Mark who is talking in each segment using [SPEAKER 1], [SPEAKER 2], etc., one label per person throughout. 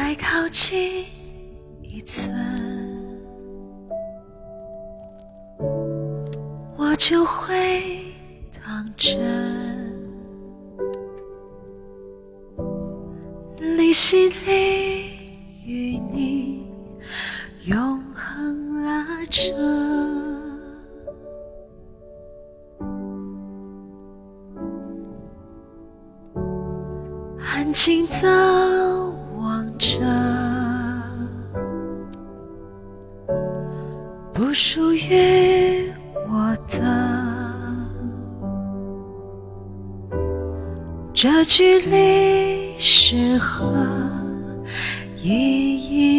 [SPEAKER 1] 再靠近一寸，我就会当真。离心里与你永恒拉扯，安静的着不属于我的。这距离，适合依依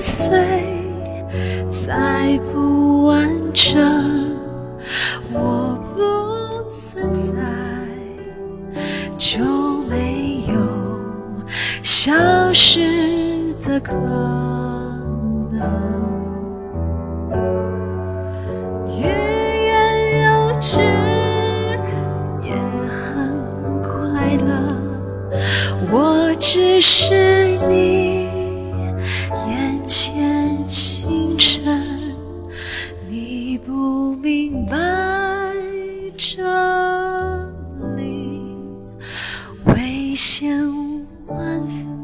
[SPEAKER 1] 碎，再不完整。我不存在，就没有消失的可能。欲言又止，也很快乐。我只是你千万分。